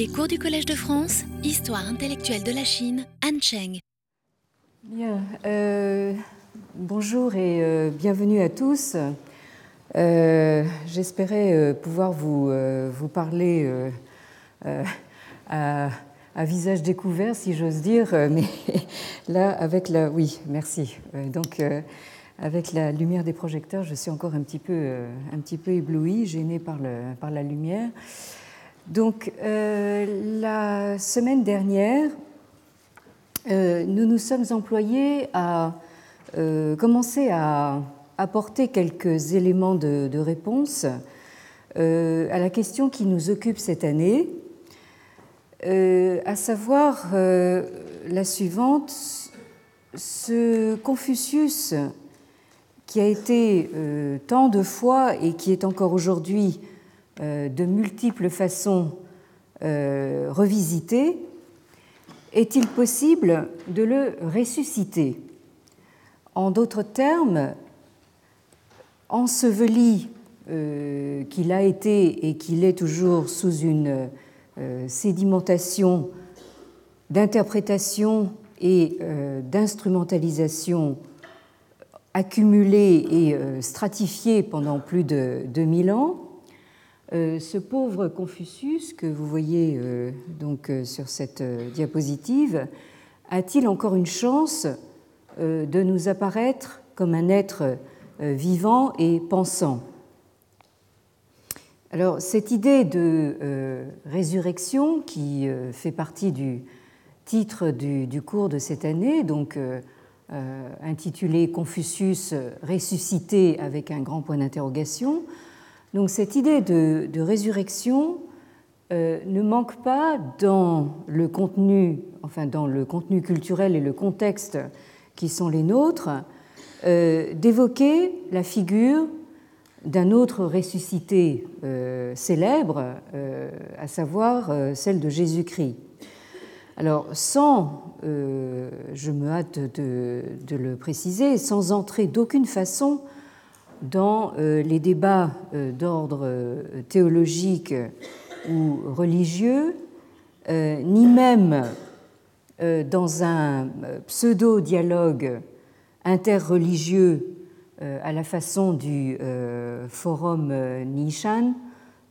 Les cours du Collège de France, Histoire intellectuelle de la Chine, Han Cheng. Bien, euh, bonjour et euh, bienvenue à tous. Euh, J'espérais pouvoir vous, vous parler à, à, visage découvert, si j'ose dire, mais là, avec la. Oui, merci. Donc, avec la lumière des projecteurs, je suis encore un petit peu, un petit peu éblouie, gênée par, le, par la lumière. Donc, euh, la semaine dernière, euh, nous nous sommes employés à euh, commencer à apporter quelques éléments de, réponse à la question qui nous occupe cette année, à savoir la suivante. Ce Confucius, qui a été tant de fois et qui est encore aujourd'hui de multiples façons euh, revisitées, est-il possible de le ressusciter En d'autres termes, enseveli euh, qu'il a été et qu'il est toujours sous une sédimentation d'interprétation et d'instrumentalisation accumulée et stratifiée pendant plus de 2000 ans, euh, ce pauvre Confucius que vous voyez euh, donc euh, sur cette diapositive a-t-il encore une chance de nous apparaître comme un être vivant et pensant? Alors cette idée de résurrection qui fait partie du titre du cours de cette année, donc intitulé Confucius ressuscité avec un grand point d'interrogation, donc cette idée de, résurrection euh, ne manque pas dans le contenu, enfin dans le contenu culturel et le contexte qui sont les nôtres, euh, d'évoquer la figure d'un autre ressuscité euh, célèbre, à savoir celle de Jésus-Christ. Alors, sans, je me hâte de, de, le préciser, sans entrer d'aucune façon dans euh, les débats euh, d'ordre euh, théologique ou religieux, ni même dans un pseudo-dialogue interreligieux à la façon du forum Nishan,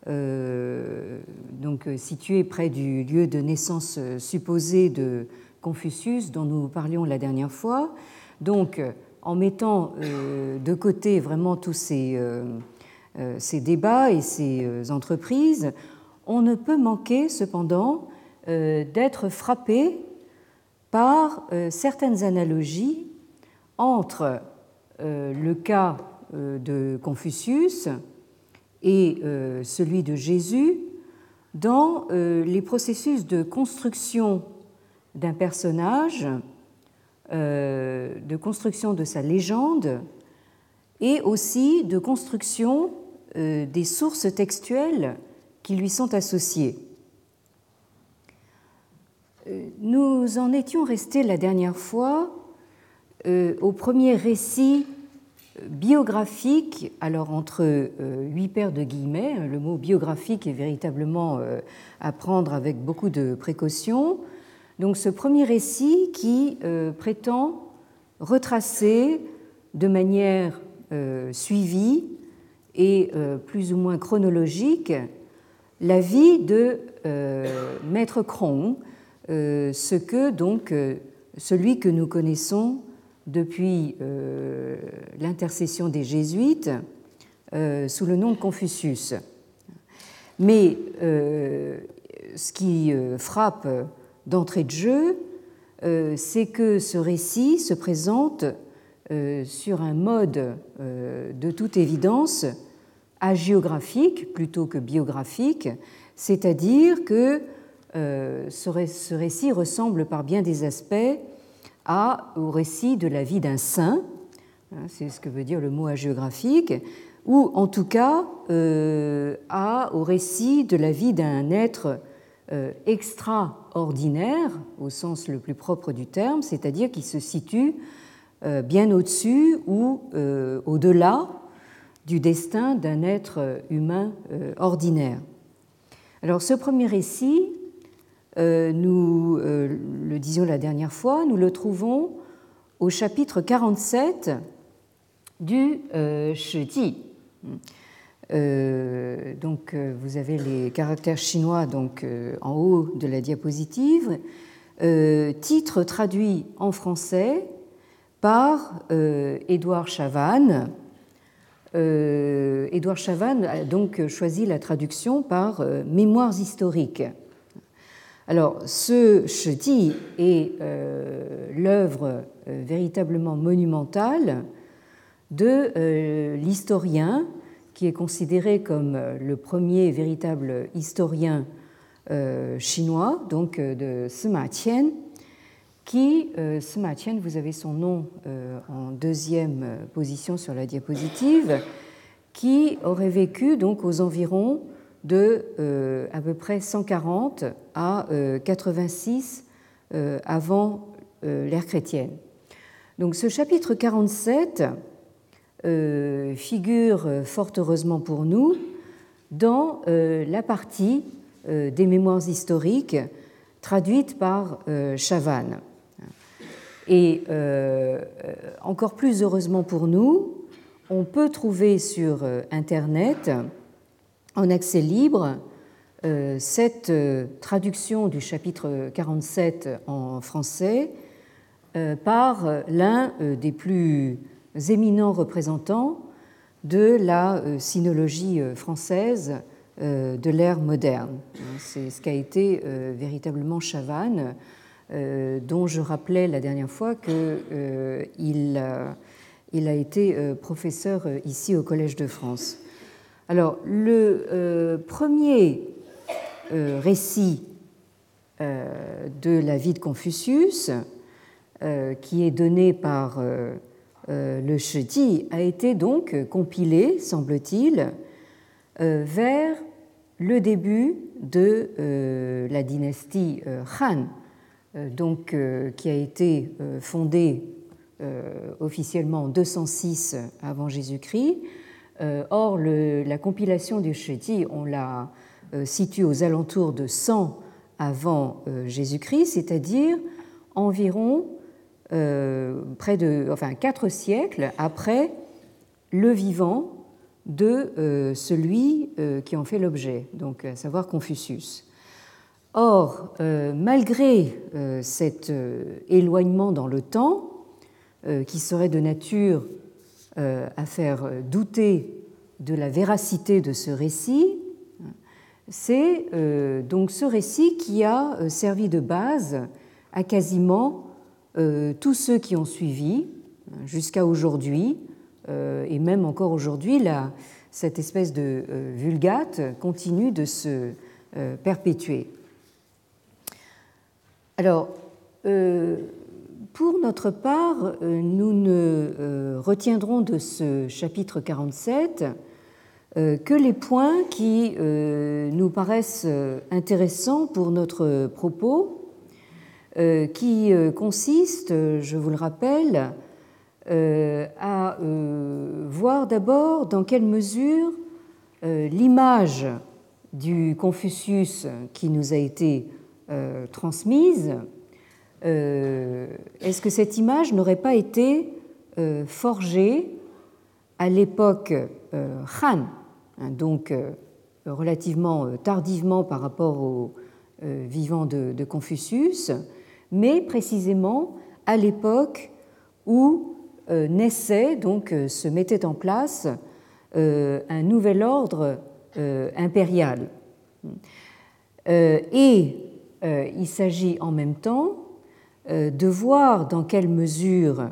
donc situé près du lieu de naissance supposé de Confucius dont nous parlions la dernière fois. Donc, en mettant euh, de côté vraiment tous ces, euh, euh, débats et ces entreprises, on ne peut manquer cependant d'être frappé par certaines analogies entre le cas de Confucius et celui de Jésus dans les processus de construction d'un personnage de construction de sa légende et aussi de construction euh, des sources textuelles qui lui sont associées. Euh, nous en étions restés la dernière fois au premier récit biographique, alors entre huit paires de guillemets, hein, le mot biographique est véritablement à prendre avec beaucoup de précaution, donc ce premier récit qui euh, prétend retracer de manière euh, suivie et euh, plus ou moins chronologique la vie de Maître Cron, ce que donc celui que nous connaissons depuis l'intercession des Jésuites sous le nom de Confucius. Mais ce qui frappe d'entrée de jeu, euh, c'est que ce récit se présente euh, sur un mode euh, de toute évidence agéographique plutôt que biographique, c'est-à-dire que ce récit ressemble par bien des aspects au récit de la vie d'un saint, hein, c'est ce que veut dire le mot agéographique, ou en tout cas au récit de la vie d'un être euh, extraordinaire au sens le plus propre du terme, c'est-à-dire qui se situe euh, bien au-dessus ou euh, au-delà du destin d'un être humain ordinaire. Alors ce premier récit nous le disions la dernière fois, nous le trouvons au chapitre 47 du Shiji. Euh, donc, vous avez les caractères chinois donc, en haut de la diapositive. titre traduit en français par Édouard Chavannes, euh, Édouard Chavannes a donc choisi la traduction par euh, Mémoires historiques. Alors, ce Cheti est euh, l'œuvre véritablement monumentale de l'historien qui est considéré comme le premier véritable historien chinois, donc de Sima Qian, qui, euh, ce matin, vous avez son nom euh, en deuxième position sur la diapositive, qui aurait vécu donc aux environs de euh, à peu près 140 à 86 avant l'ère chrétienne. Donc ce chapitre 47 figure fort heureusement pour nous dans la partie des mémoires historiques traduite par Chavannes. Et euh, encore plus heureusement pour nous, on peut trouver sur euh, Internet, en accès libre, euh, cette traduction du chapitre 47 en français par l'un des plus éminents représentants de la sinologie française de l'ère moderne. C'est ce qu'a été véritablement Chavannes euh, dont je rappelais la dernière fois qu'il euh, il a été euh, professeur ici au Collège de France. Alors, le premier récit de la vie de Confucius, qui est donné par le Sheti, a été donc compilé, semble-t-il, vers le début de la dynastie Han, euh, donc, euh, qui a été euh, fondée officiellement en 206 avant Jésus-Christ. Or, la compilation du Sheti, on la situe aux alentours de 100 avant Jésus-Christ, c'est-à-dire environ près de, enfin, quatre siècles après le vivant de celui qui en fait l'objet, donc à savoir Confucius. Or, euh, malgré euh, cet euh, éloignement dans le temps, qui serait de nature à faire douter de la véracité de ce récit, c'est donc ce récit qui a servi de base à quasiment tous ceux qui ont suivi jusqu'à aujourd'hui, et même encore aujourd'hui, cette espèce de vulgate continue de se perpétuer. Alors, euh, pour notre part, euh, nous ne euh, retiendrons de ce chapitre 47 que les points qui nous paraissent intéressants pour notre propos, qui consistent, je vous le rappelle, à voir d'abord dans quelle mesure l'image du Confucius qui nous a été euh, transmise, euh, est-ce que cette image n'aurait pas été euh, forgée à l'époque Han, hein, donc relativement tardivement par rapport au vivant de, Confucius, mais précisément à l'époque où naissait, donc se mettait en place un nouvel ordre impérial. Et euh, il s'agit en même temps euh, de voir dans quelle mesure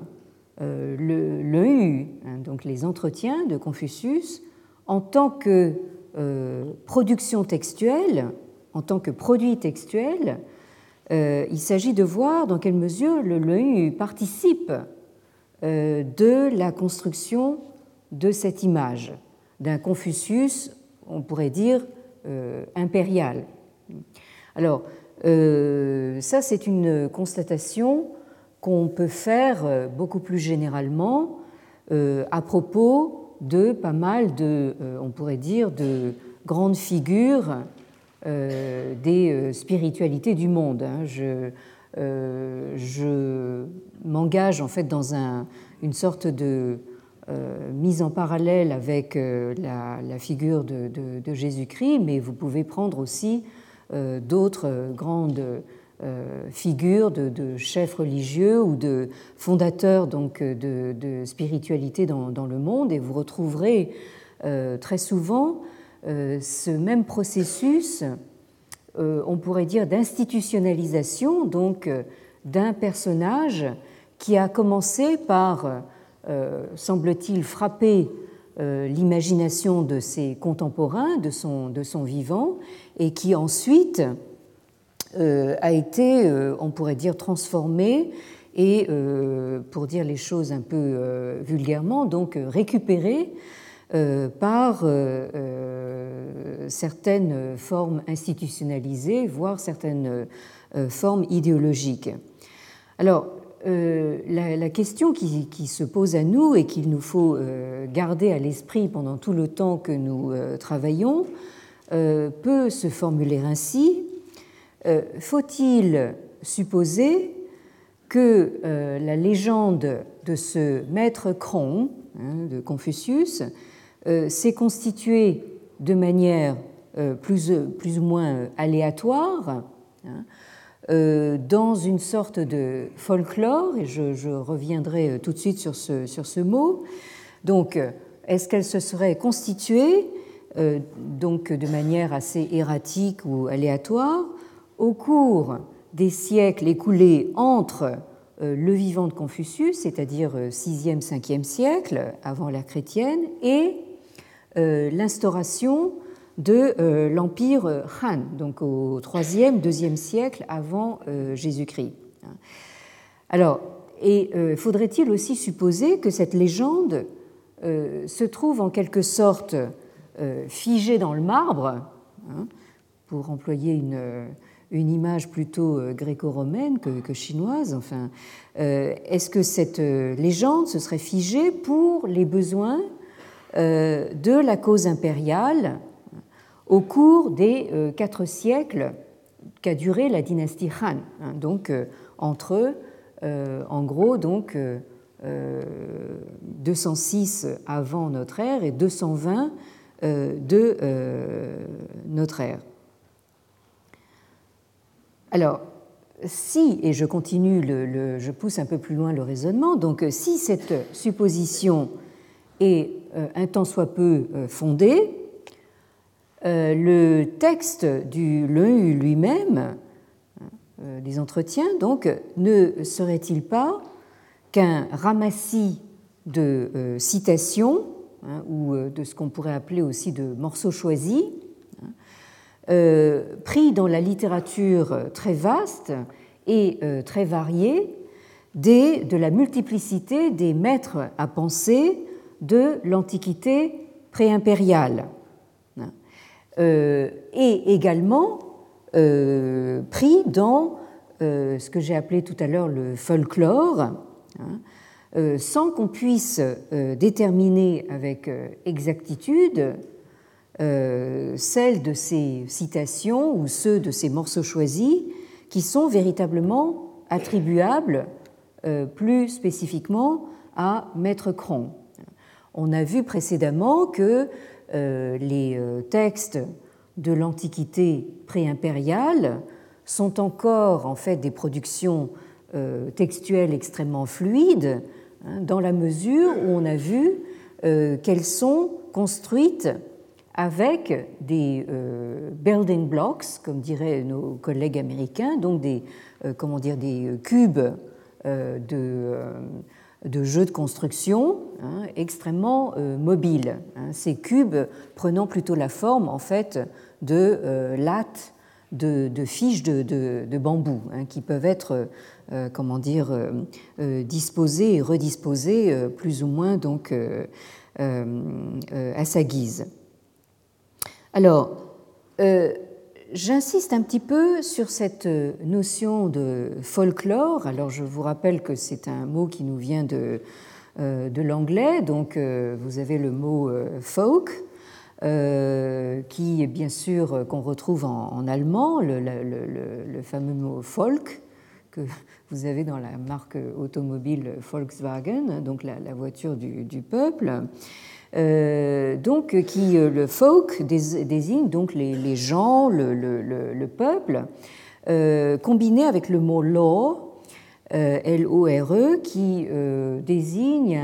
euh, le, le hein, donc les entretiens de Confucius, en tant que production textuelle, en tant que produit textuel, il s'agit de voir dans quelle mesure le, le participe de la construction de cette image, d'un Confucius, on pourrait dire, impérial. Alors, euh, ça, c'est une constatation qu'on peut faire euh, beaucoup plus généralement euh, à propos de pas mal de, on pourrait dire, de grandes figures des spiritualités du monde. Hein. Je, je m'engage en fait dans un, une sorte de mise en parallèle avec la, figure de, Jésus-Christ, mais vous pouvez prendre aussi d'autres grandes euh, figures de, chefs religieux ou de fondateurs donc, de, spiritualité dans, le monde et vous retrouverez euh, très souvent euh, ce même processus, on pourrait dire d'institutionnalisation donc d'un personnage qui a commencé par, semble-t-il, frapper l'imagination de ses contemporains, de son, de son vivant, et qui ensuite euh, a été, euh, on pourrait dire, transformé et, euh, pour dire les choses un peu vulgairement, donc récupéré par certaines formes institutionnalisées, voire certaines formes idéologiques. Alors, la, question qui, se pose à nous et qu'il nous faut garder à l'esprit pendant tout le temps que nous travaillons peut se formuler ainsi euh, faut-il supposer que euh, la légende de ce maître Cron, hein, de Confucius, euh, s'est constituée de manière plus, plus, ou moins aléatoire, hein, dans une sorte de folklore, et je, reviendrai tout de suite sur ce, sur ce mot. Donc, est-ce qu'elle se serait constituée donc de manière assez erratique ou aléatoire au cours des siècles écoulés entre euh, le vivant de Confucius, c'est-à-dire 6e, euh, 5e siècle avant l'ère chrétienne, et euh, l'instauration de l'empire Han, donc au 3e, 2e siècle avant Jésus-Christ. Alors, et faudrait-il aussi supposer que cette légende se trouve en quelque sorte figée dans le marbre, hein, pour employer une image plutôt euh, gréco-romaine que, chinoise. Enfin, euh, est-ce que cette euh, légende se serait figée pour les besoins de la cause impériale au cours des quatre siècles qu'a duré la dynastie Han, hein, donc entre en gros donc 206 avant notre ère et 220 de notre ère. Alors, si, et je continue, je pousse un peu plus loin le raisonnement, donc si cette supposition est euh, un tant soit peu euh, fondée, euh, le texte du l'EU lui-même, des entretiens, donc, ne serait-il pas qu'un ramassis de citations, hein, ou de ce qu'on pourrait appeler aussi de morceaux choisis, euh, pris dans la littérature très vaste et euh, très variée des, de la multiplicité des maîtres à penser de l'Antiquité préimpériale. Euh, et également pris dans ce que j'ai appelé tout à l'heure le folklore, hein, sans qu'on puisse déterminer avec exactitude euh, celles de ces citations ou ceux de ces morceaux choisis qui sont véritablement attribuables euh, plus spécifiquement à Maître Cron. On a vu précédemment que euh, les textes de l'Antiquité préimpériale sont encore en fait des productions textuelles extrêmement fluides, hein, dans la mesure où on a vu qu'elles sont construites avec des euh, building blocks, comme diraient nos collègues américains, donc des, euh, comment des cubes euh, de, de, jeux de construction hein, extrêmement mobiles. Hein. ces cubes prenant plutôt la forme en fait de lattes de, fiches de, bambou hein, qui peuvent être comment dire disposées et redisposées plus ou moins donc à sa guise. Alors, euh, j'insiste un petit peu sur cette notion de folklore. Alors, je vous rappelle que c'est un mot qui nous vient de, euh, de l'anglais, donc euh, vous avez le mot folk, qui est bien sûr qu'on retrouve en, allemand, le, fameux mot folk que vous avez dans la marque automobile Volkswagen, donc la, voiture du, peuple. donc, qui le folk désigne donc les, gens, le, peuple, combiné avec le mot law, L-O-R-E, qui désigne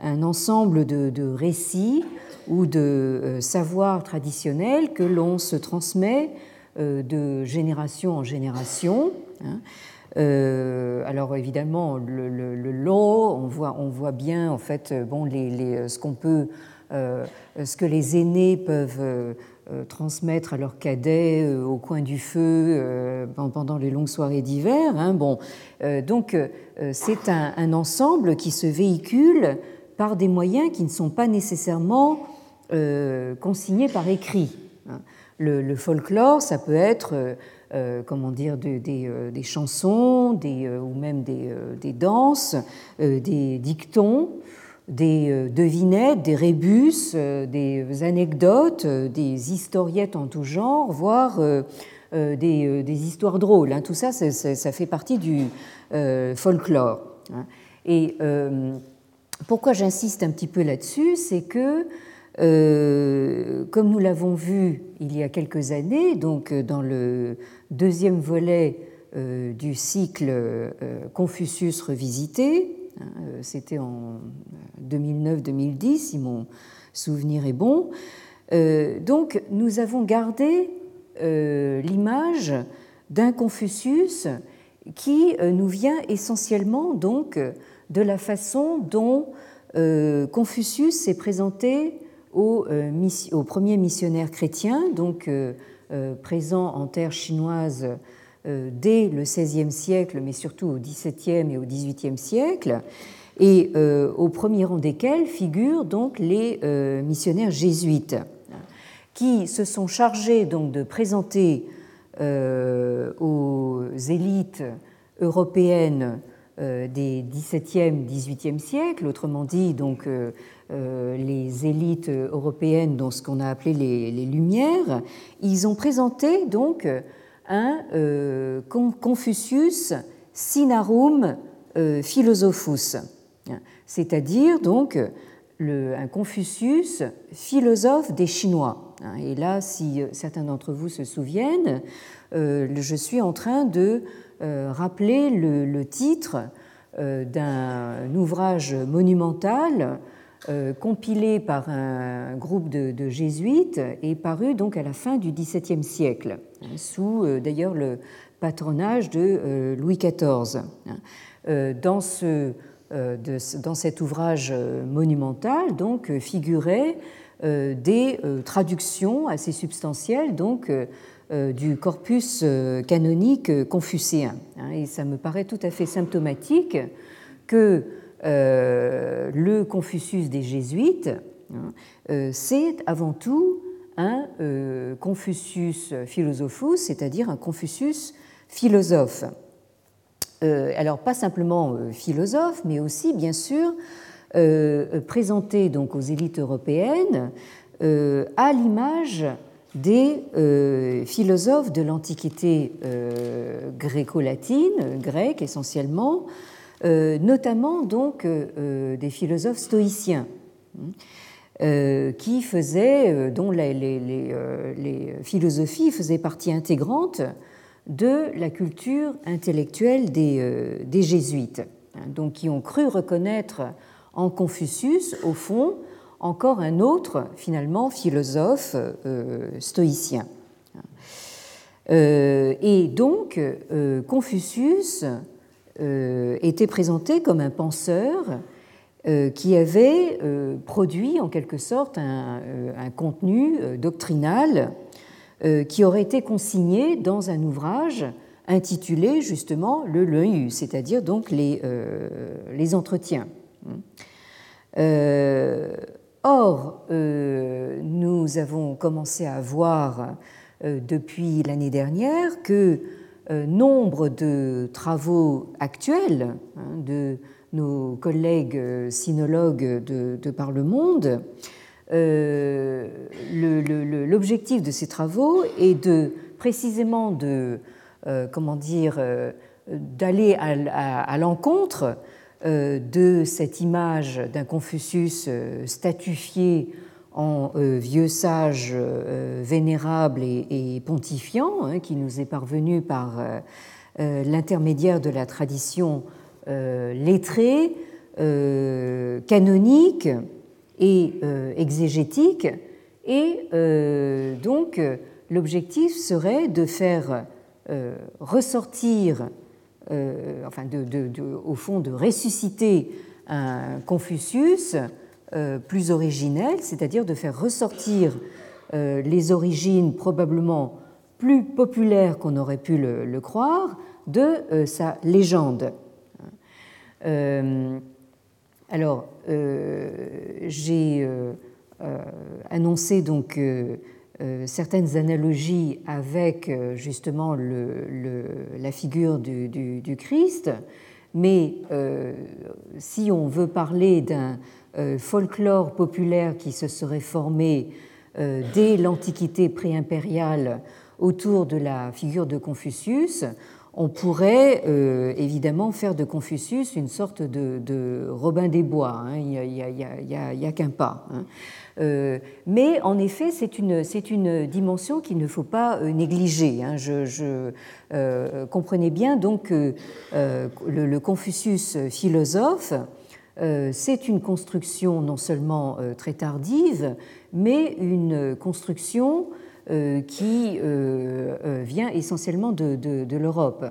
un, ensemble de, récits ou de savoirs traditionnels que l'on se transmet de génération en génération. Hein. Euh, alors évidemment, le, le, law, on voit, on voit bien en fait bon, les, les, ce qu'on peut, euh, ce que les aînés peuvent euh, transmettre à leurs cadets au coin du feu pendant les longues soirées d'hiver. Hein, bon, donc c'est un, ensemble qui se véhicule par des moyens qui ne sont pas nécessairement consignés par écrit. Hein. Le, folklore, ça peut être euh, comment dire, euh, des, chansons des, euh, ou même des, danses, des dictons, des devinettes, des rébus, des anecdotes, des historiettes en tout genre, voire des, histoires drôles. Hein. Tout ça, ça fait partie du folklore. Hein. Et pourquoi j'insiste un petit peu là-dessus, c'est que comme nous l'avons vu il y a quelques années, donc dans le deuxième volet euh, du cycle Confucius revisité, hein, c'était en 2009-2010 si mon souvenir est bon, donc nous avons gardé l'image d'un Confucius qui nous vient essentiellement donc de la façon dont Confucius s'est présenté euh, aux, premiers missionnaires chrétiens, donc euh, euh, présents en terre chinoise dès le XVIe siècle, mais surtout au XVIIe et au XVIIIe siècle, et au premier rang desquels figurent donc les missionnaires jésuites, qui se sont chargés donc de présenter aux élites européennes des XVIIe, XVIIIe siècles, autrement dit donc euh, les élites européennes, dans ce qu'on a appelé les, Lumières, ils ont présenté donc un euh, Confucius Sinarum euh, Philosophus, c'est-à-dire donc un Confucius philosophe des Chinois. Et là, si certains d'entre vous se souviennent, je suis en train de rappeler le titre d'un ouvrage monumental euh, compilé par un groupe de, jésuites et paru donc à la fin du XVIIe siècle, hein, sous euh, d'ailleurs le patronage de euh, Louis XIV. Hein. Dans, ce, dans cet ouvrage monumental, donc, figuraient des traductions assez substantielles donc, du corpus canonique confucéen. Hein. Et ça me paraît tout à fait symptomatique que euh, le Confucius des jésuites, hein, euh, c'est avant tout un euh, Confucius philosophus, c'est-à-dire un Confucius philosophe. alors pas simplement philosophe, mais aussi bien sûr présenté donc aux élites européennes à l'image des philosophes de l'Antiquité gréco-latine, grecque essentiellement, euh, notamment donc euh, euh, des philosophes stoïciens qui faisaient, dont les, philosophies faisaient partie intégrante de la culture intellectuelle des, jésuites, hein, donc qui ont cru reconnaître en Confucius, au fond, encore un autre, finalement, philosophe stoïcien. et donc, Confucius euh, était présenté comme un penseur euh, qui avait euh, produit en quelque sorte un, contenu doctrinal qui aurait été consigné dans un ouvrage intitulé justement le Leu, c'est-à-dire donc les, les entretiens. or, nous avons commencé à voir depuis l'année dernière que euh, nombre de travaux actuels hein, de nos collègues sinologues de, par le monde l'objectif de ces travaux est de précisément de comment dire d'aller à, l'encontre de cette image d'un Confucius statufié en vieux sage vénérable et, pontifiant, hein, qui nous est parvenu par l'intermédiaire de la tradition lettrée, canonique et exégétique. Et donc, l'objectif serait de faire ressortir, enfin, au fond, de ressusciter un Confucius euh, plus originel, c'est-à-dire de faire ressortir euh, les origines probablement plus populaires qu'on aurait pu le, croire de euh, sa légende. alors, j'ai annoncé donc certaines analogies avec justement la figure du Christ, mais si on veut parler d'un euh, folklore populaire qui se serait formé euh, dès l'Antiquité préimpériale autour de la figure de Confucius, on pourrait euh, évidemment faire de Confucius une sorte de, Robin des Bois. Hein. il n'y a, qu'un pas. Hein. mais en effet, c'est une, une, dimension qu'il ne faut pas négliger. Hein. Je, comprenais bien donc que le, Confucius philosophe euh, c'est une construction non seulement euh, très tardive, mais une construction euh, qui vient essentiellement de, l'Europe.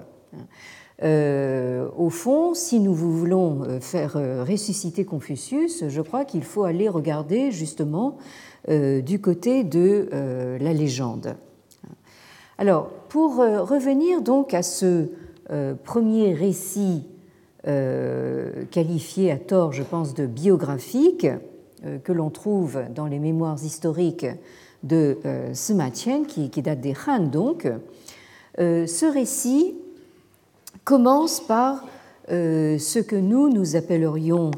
au fond, si nous voulons faire ressusciter Confucius, je crois qu'il faut aller regarder justement du côté de la légende. Alors, pour revenir donc à ce premier récit euh, qualifié à tort, je pense, de biographique, euh, que l'on trouve dans les mémoires historiques de euh, Sima Qian, qui, date des Han donc. ce récit commence par ce que nous, nous appellerions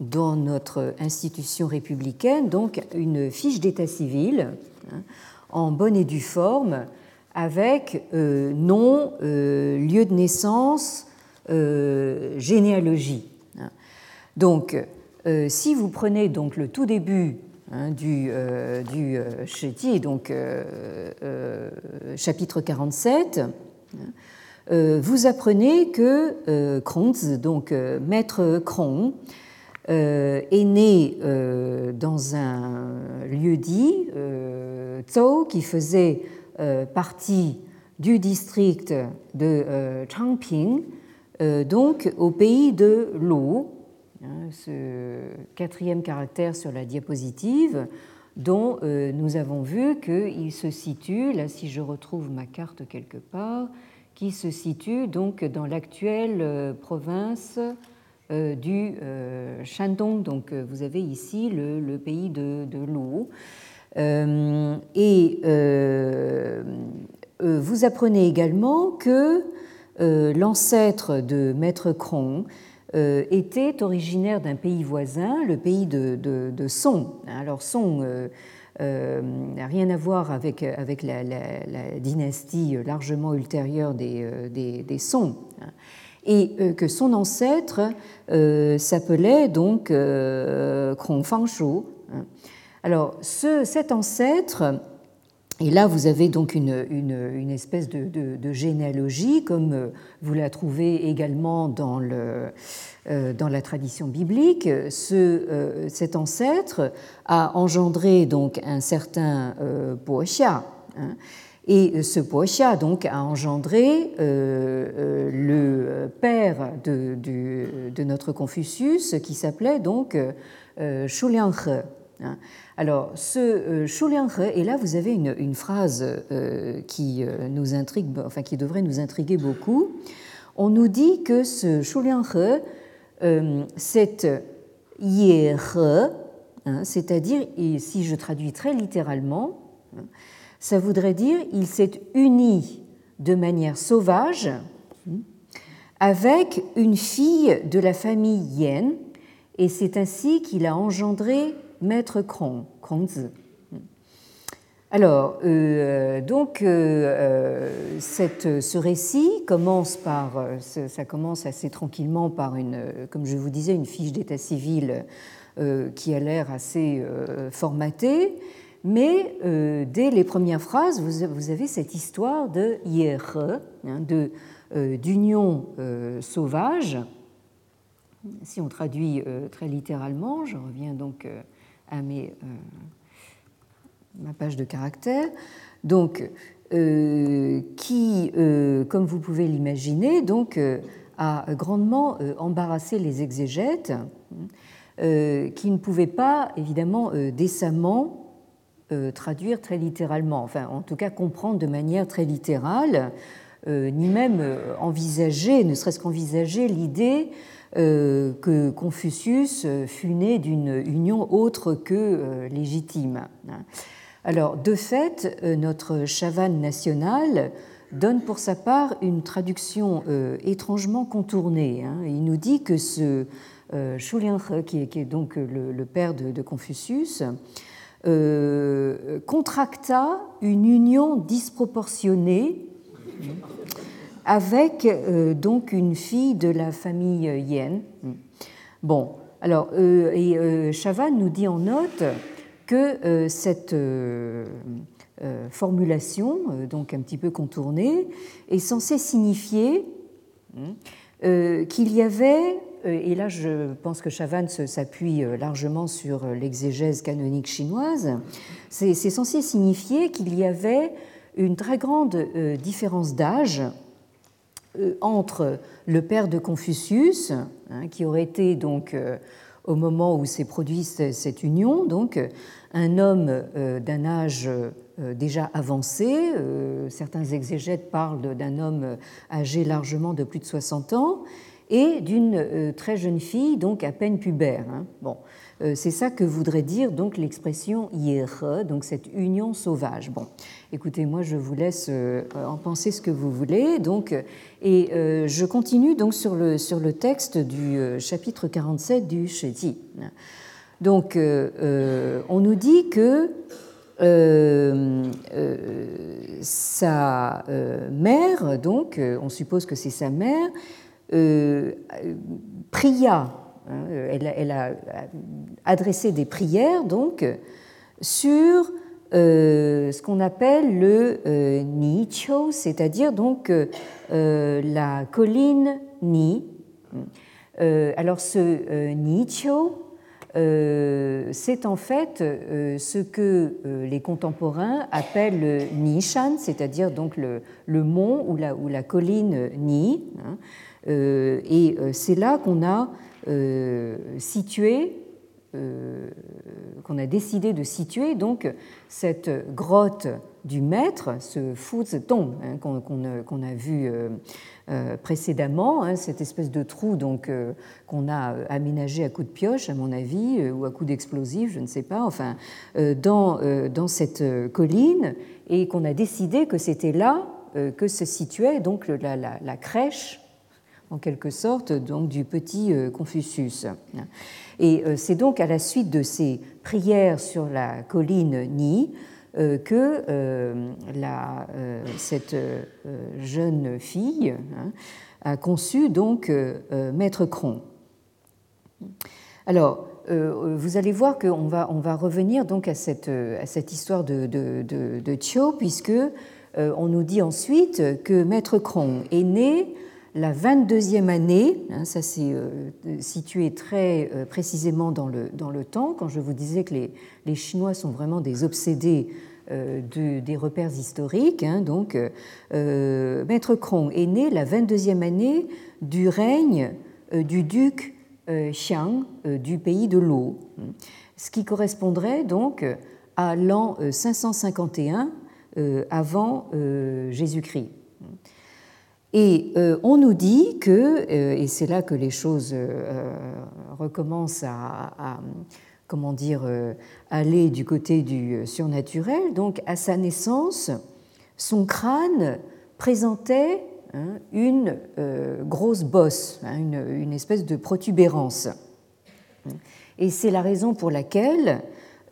dans notre institution républicaine, donc une fiche d'état civil hein, en bonne et due forme, avec nom, lieu de naissance, euh, généalogie. Donc, euh, si vous prenez donc le tout début hein, du, euh, du donc chapitre 47, vous apprenez que Kronz, donc maître Kron, est né dans un lieu dit, Zhou, qui faisait partie du district de Changping, euh, donc au pays de hein, ce quatrième caractère sur la diapositive, dont euh, nous avons vu qu'il se situe, là si je retrouve ma carte quelque part, qui se situe donc dans l'actuelle euh, province du Shandong. Donc vous avez ici le, pays de, l'eau. et vous apprenez également que euh, l'ancêtre de Maître Cron euh, était originaire d'un pays voisin, le pays de, Song. Alors Song euh, n'a rien à voir avec, avec la, dynastie largement ultérieure des, des, Song. Hein. Et que son ancêtre s'appelait donc. Hein. Alors, ce, cet ancêtre et là, vous avez donc une, une, espèce de, généalogie, comme euh, vous la trouvez également dans, le, euh, dans la tradition biblique. Ce, euh, cet ancêtre a engendré donc un certain euh, hein, et ce Boxia donc a engendré le père de, de, notre Confucius, qui s'appelait donc Shulianghe. Hein. Alors, ce euh, et là vous avez une, phrase euh, qui euh, nous intrigue, enfin qui devrait nous intriguer beaucoup. On nous dit que ce Shulianghe, c'est hein, c'est-à-dire, et si je traduis très littéralement, hein, ça voudrait dire il s'est uni de manière sauvage avec une fille de la famille Yen, et c'est ainsi qu'il a engendré Maître Krong. Alors, euh, donc, euh, cette, ce récit commence par, ça commence assez tranquillement par une, comme je vous disais, une fiche d'état civil qui a l'air assez formatée, mais dès les premières phrases, vous, avez cette histoire de hier, hein, de d'union sauvage. Si on traduit très littéralement, je reviens donc à mes ma page de caractère, donc euh, qui, euh, comme vous pouvez l'imaginer, donc euh, a grandement embarrassé les exégètes, qui ne pouvaient pas évidemment décemment traduire très littéralement, enfin en tout cas comprendre de manière très littérale, ni même envisager, ne serait-ce qu'envisager l'idée que Confucius fut né d'une union autre que légitime. Alors, de fait, euh, notre chavanne national donne pour sa part une traduction euh, étrangement contournée. Hein. Il nous dit que ce euh, qui est, donc le, père de, Confucius, contracta une union disproportionnée avec donc une fille de la famille Yen. Bon, alors, et Chavannes nous dit en note que euh, cette euh, euh, formulation, donc un petit peu contournée, est censée signifier hein, qu'il y avait, et là je pense que Chavannes s'appuie largement sur l'exégèse canonique chinoise, c'est censé signifier qu'il y avait une très grande différence d'âge entre le père de Confucius, hein, qui aurait été donc au moment où s'est produite cette union, donc un homme euh, d'un âge euh, déjà avancé, euh, certains exégètes parlent d'un homme âgé largement de plus de 60 ans, et d'une très jeune fille, donc à peine pubère. Hein. Bon, c'est ça que voudrait dire donc l'expression hier, donc cette union sauvage. Bon, écoutez, moi je vous laisse en penser ce que vous voulez. Donc, et je continue donc sur le, sur le texte du chapitre 47 du Sheti. Donc, euh, euh, on nous dit que euh, sa mère, donc, on suppose que c'est sa mère, pria, hein, elle, a adressé des prières, donc, sur ce qu'on appelle le Nicho, c'est-à-dire donc la colline Ni. alors ce Nicho, euh, c'est en fait euh, ce que euh, les contemporains appellent le Nishan, c'est-à-dire donc le, mont ou la, ou la colline Ni. Hein. et c'est là qu'on a situé, qu'on a décidé de situer donc cette grotte du maître, ce Fuzetong hein, qu'on a vu euh, précédemment, hein, cette espèce de trou donc euh, qu'on a aménagé à coup de pioche, à mon avis, euh, ou à coup d'explosif, je ne sais pas, enfin, dans, dans cette colline, et qu'on a décidé que c'était là que se situait donc la, la, crèche en quelque sorte donc du petit Confucius. Et c'est donc à la suite de ces prières sur la colline Ni euh, que euh, la, euh, cette jeune fille hein, a conçu donc Maître Cron. Alors, vous allez voir qu'on va, on va revenir donc à cette, à cette histoire de, de, de, de Chio, puisque on nous dit ensuite que Maître Cron est né la 22e année, hein, ça s'est euh, situé très euh, précisément dans le, temps, quand je vous disais que les, les Chinois sont vraiment des obsédés euh, des repères historiques. Hein, donc, Maître Krong est né la 22e année du règne du duc Xiang du pays de l'eau, ce qui correspondrait donc à l'an 551 avant Jésus-Christ. Et euh, on nous dit que, euh, et c'est là que les choses euh, recommencent à, comment dire, aller du côté du surnaturel, donc à sa naissance, son crâne présentait hein, une grosse bosse, hein, une, une, espèce de protubérance. Et c'est la raison pour laquelle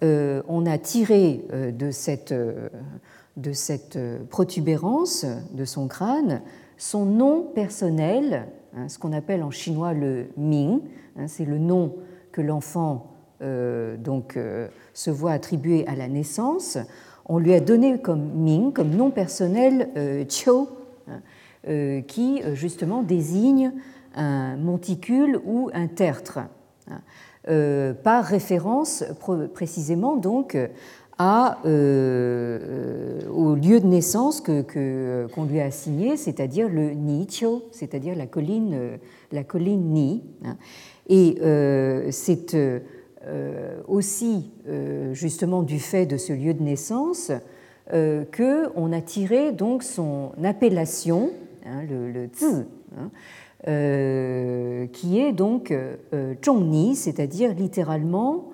on a tiré de cette, de cette protubérance de son crâne son nom personnel, hein, ce qu'on appelle en chinois le Ming, hein, c'est le nom que l'enfant donc se voit attribuer à la naissance. On lui a donné comme Ming, comme nom personnel, Qiu, hein, qui justement désigne un monticule ou un tertre, euh, par référence précisément donc à, euh, au lieu de naissance qu'on que, lui a assigné, c'est-à-dire le Niqiu, c'est-à-dire la colline, la colline Ni. Hein. Et euh, c'est aussi justement du fait de ce lieu de naissance qu'on a tiré donc son appellation, hein, le, le zi, euh, qui est donc euh, Zhongni, c'est-à-dire littéralement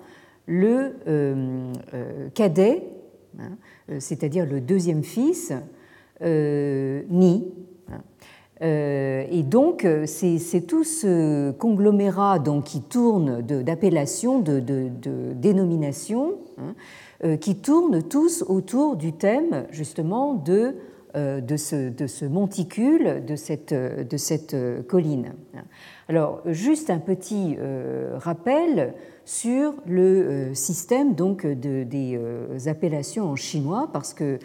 le euh, cadet, hein, c'est-à-dire le deuxième fils, Ni. Hein. et donc, c'est tout ce conglomérat donc, qui tourne d'appellations, de, dénominations, hein, qui tournent tous autour du thème justement de euh, ce, monticule, de cette, colline. Alors, juste un petit euh, rappel sur le euh, système donc de, des appellations en chinois, parce que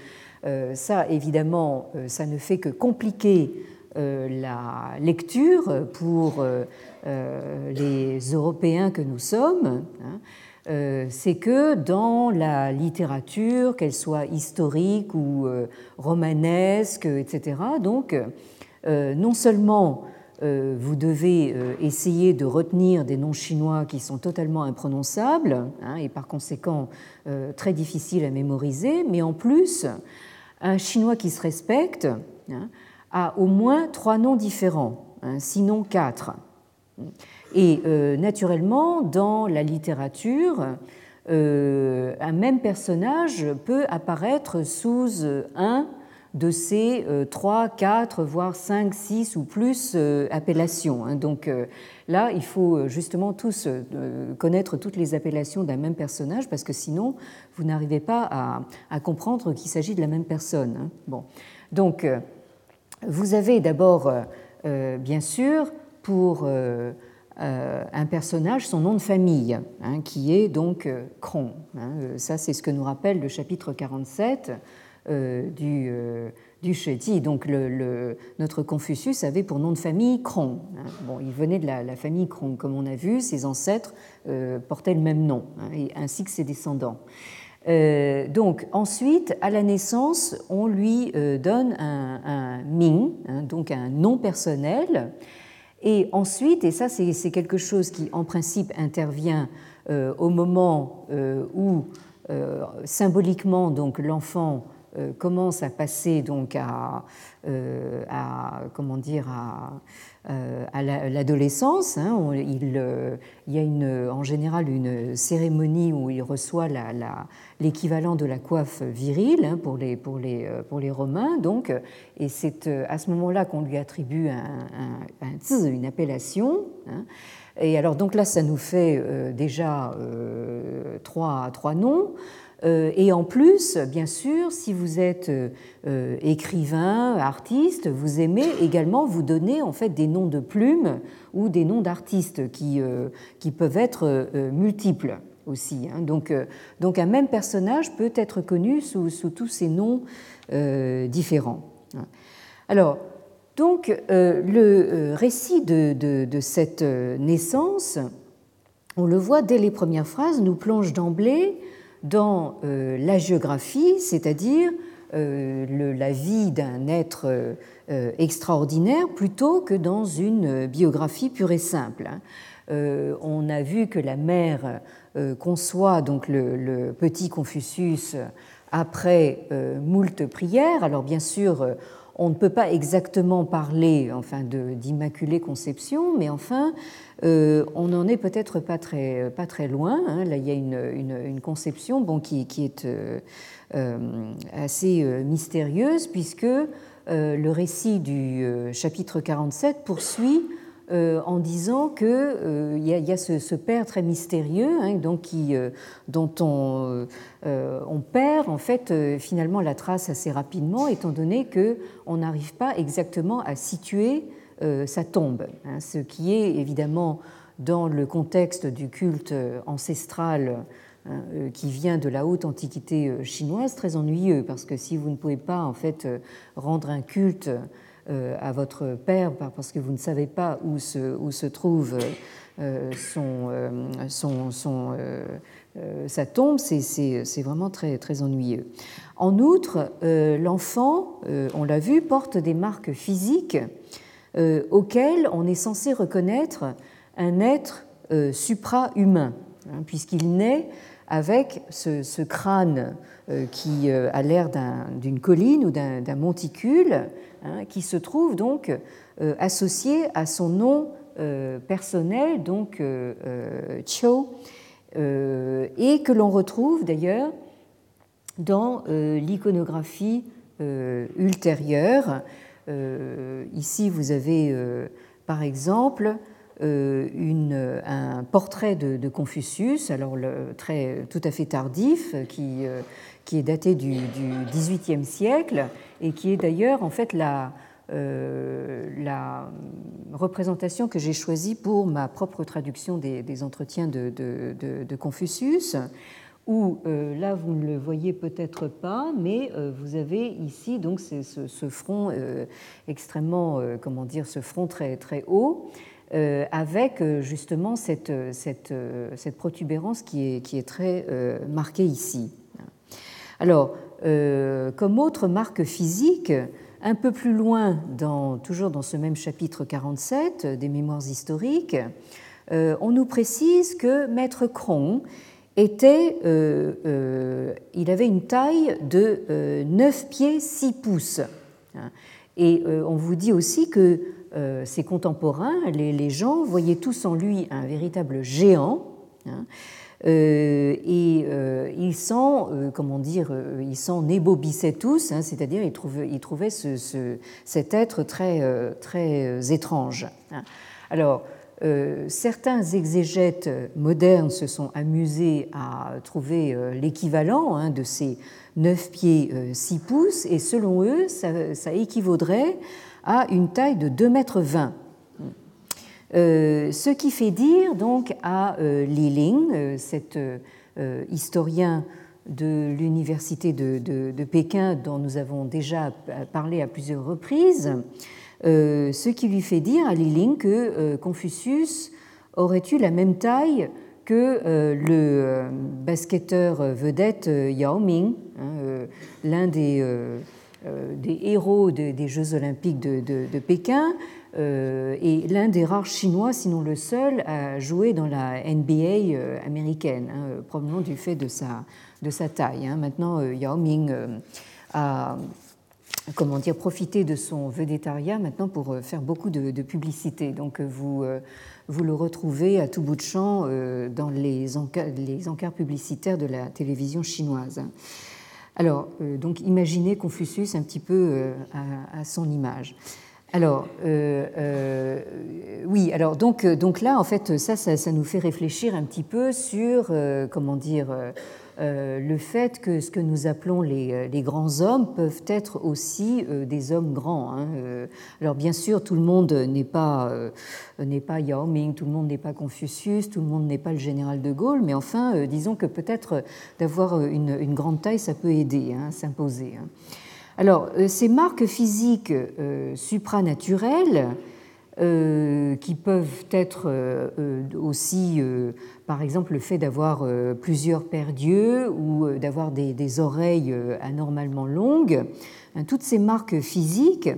ça, évidemment, ça ne fait que compliquer la lecture pour les Européens que nous sommes. Hein. Euh, c'est que dans la littérature, qu'elle soit historique ou euh, romanesque, etc., donc euh, non seulement vous devez essayer de retenir des noms chinois qui sont totalement imprononçables hein, et par conséquent très difficiles à mémoriser, mais en plus, un chinois qui se respecte hein, a au moins trois noms différents, hein, sinon quatre. Et euh, naturellement, dans la littérature, euh, un même personnage peut apparaître sous un de ces euh, trois, quatre, voire cinq, six ou plus appellations. Hein. Donc là, il faut justement tous connaître toutes les appellations d'un même personnage parce que sinon, vous n'arrivez pas à, comprendre qu'il s'agit de la même personne. Hein. Bon. Donc, vous avez d'abord, bien sûr, pour euh, un personnage, son nom de famille, hein, qui est donc euh, Cron. Euh, ça, c'est ce que nous rappelle le chapitre 47 du, du Donc, le, notre Confucius avait pour nom de famille Cron. Hein. Bon, il venait de la, famille Cron, comme on a vu, ses ancêtres portaient le même nom, et, ainsi que ses descendants. donc ensuite, à la naissance, on lui donne un, un Ming, donc un nom personnel, et ensuite, et ça c'est quelque chose qui en principe intervient euh, au moment euh, où euh, symboliquement donc l'enfant commence à passer donc à, à comment dire à euh, l'adolescence. Hein, il, euh, y a en général une cérémonie où il reçoit l'équivalent de la coiffe virile hein, pour, les, pour, les, euh, pour les Romains. Donc, et c'est à ce moment-là qu'on lui attribue un, une appellation. Hein. Et alors donc là, ça nous fait déjà trois, trois noms. Euh, et en plus, bien sûr, si vous êtes euh, écrivain, artiste, vous aimez également vous donner en fait des noms de plumes ou des noms d'artistes qui, euh, qui peuvent être multiples aussi. Hein. Donc, donc un même personnage peut être connu sous, sous tous ces noms différents. Alors, donc le récit de, de, de cette naissance, on le voit dès les premières phrases, nous plonge d'emblée dans euh, la géographie, c'est-à-dire euh, la vie d'un être euh, extraordinaire plutôt que dans une biographie pure et simple. Hein. On a vu que la mère conçoit donc le, petit Confucius après moult prières. Alors bien sûr, on ne peut pas exactement parler enfin, d'immaculée conception, mais enfin, euh, on n'en est peut-être pas très, loin. Hein. Là, il y a une, conception bon, qui, qui est euh, euh, assez mystérieuse, puisque le récit du chapitre 47 poursuit en disant qu'il y, y, a ce, père très mystérieux hein, donc qui, dont on, on, perd en fait finalement la trace assez rapidement étant donné qu'on n'arrive pas exactement à situer sa tombe, hein, ce qui est évidemment dans le contexte du culte ancestral Hein, euh, qui vient de la haute antiquité euh, chinoise, très ennuyeux, parce que si vous ne pouvez pas en fait euh, rendre un culte à votre père parce que vous ne savez pas où se, où se trouve son, son, son, sa tombe, c'est vraiment très, très ennuyeux. En outre, l'enfant, on l'a vu, porte des marques physiques auxquelles on est censé reconnaître un être supra-humain, hein, puisqu'il naît avec ce, crâne euh, qui euh, a l'air d'une colline ou d'un monticule, hein, qui se trouve donc euh, associé à son nom personnel, donc Cho, et que l'on retrouve d'ailleurs dans l'iconographie ultérieure. ici, vous avez par exemple une, un portrait de, Confucius, alors très, tout à fait tardif, qui, euh, qui est daté du, XVIIIe siècle et qui est d'ailleurs en fait la, euh, la représentation que j'ai choisie pour ma propre traduction des, entretiens de, Confucius, où là vous ne le voyez peut-être pas, mais vous avez ici donc ce, ce front extrêmement, comment dire, ce front très très haut euh, avec euh, justement cette, cette, cette, protubérance qui est, qui est très euh, marquée ici. Alors, comme autre marque physique, un peu plus loin, dans, toujours dans ce même chapitre 47 des Mémoires historiques, on nous précise que Maître Cron était, il avait une taille de 9 pieds 6 pouces. Et on vous dit aussi que euh, ses contemporains, les, gens, voyaient tous en lui un véritable géant. Hein, euh, et euh, ils s'en, comment dire, ils s'en ébobissaient tous, hein, c'est-à-dire ils trouvaient ce, cet être très, très étrange. Hein. Alors, certains exégètes modernes se sont amusés à trouver l'équivalent de ces 9 pieds 6 pouces, et selon eux, ça, ça équivaudrait à une taille de 2,20 mètres. Euh, ce qui fait dire donc à euh, Li Ling, euh, cet historien de l'université de, Pékin dont nous avons déjà parlé à plusieurs reprises, ce qui lui fait dire à Li Ling que Confucius aurait eu la même taille que le basketteur vedette Yao Ming, hein, l'un des euh, des héros des Jeux olympiques de, Pékin euh, et l'un des rares Chinois, sinon le seul, à jouer dans la NBA euh, américaine, hein, probablement du fait de sa, de sa taille. Hein. Maintenant, Yao Ming a comment dire, profité de son vedettariat maintenant pour faire beaucoup de, publicité. Donc vous, vous le retrouvez à tout bout de champ dans les encarts, les encarts publicitaires de la télévision chinoise. Alors, euh, donc imaginez Confucius un petit peu euh, à, son image. Alors, euh, oui, alors donc, donc là, en fait, ça, ça, nous fait réfléchir un petit peu sur, comment dire, le fait que ce que nous appelons les, euh, grands hommes peuvent être aussi euh, des hommes grands. Hein, alors bien sûr, tout le monde n'est pas, Yao Ming, tout le monde n'est pas Confucius, tout le monde n'est pas le général de Gaulle, mais enfin, disons que peut-être d'avoir une, grande taille, ça peut aider hein, à s'imposer. Hein. Alors, ces marques physiques supranaturelles, qui peuvent être aussi par exemple le fait d'avoir euh, plusieurs paires d'yeux ou euh, d'avoir des, oreilles euh, anormalement longues, hein, toutes ces marques physiques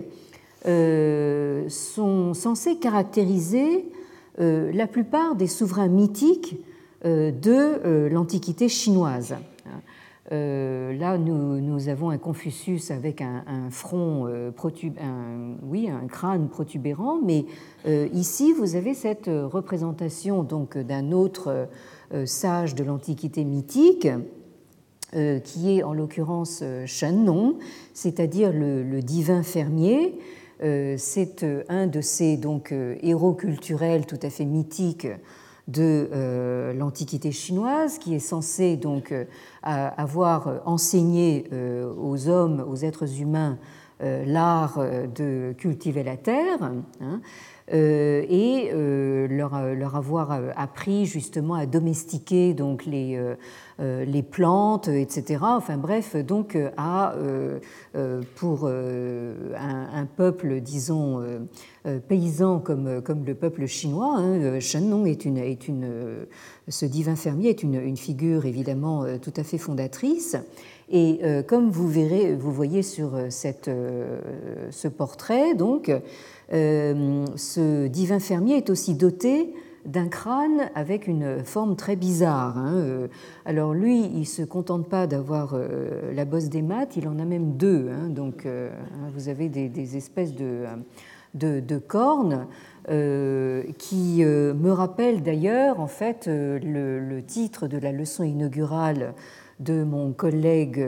sont censées caractériser la plupart des souverains mythiques de l'Antiquité chinoise. Euh, là, nous, avons un Confucius avec un, front, euh, oui, un crâne protubérant, mais euh, ici, vous avez cette représentation donc d'un autre sage de l'Antiquité mythique, qui est en l'occurrence Shen c'est-à-dire le, divin fermier, c'est un de ces donc, héros culturels tout à fait mythiques de l'Antiquité chinoise, qui est censé donc avoir enseigné aux hommes, aux êtres humains, l'art de cultiver la terre. Hein, euh, et euh, leur, leur, avoir appris justement à domestiquer donc les, euh, les plantes, etc. Enfin bref, donc à, pour un, peuple, disons, paysan comme, le peuple chinois, hein, Shenlong est une, est une, ce divin fermier est une, figure évidemment tout à fait fondatrice. Et comme vous verrez, vous voyez sur cette, ce portrait, donc, euh, ce divin fermier est aussi doté d'un crâne avec une forme très bizarre. Hein. Euh, alors lui, il ne se contente pas d'avoir euh, la bosse des maths, il en a même deux. Hein. Donc vous avez des, espèces de, de, cornes qui me rappellent d'ailleurs en fait le, le, titre de la leçon inaugurale de mon collègue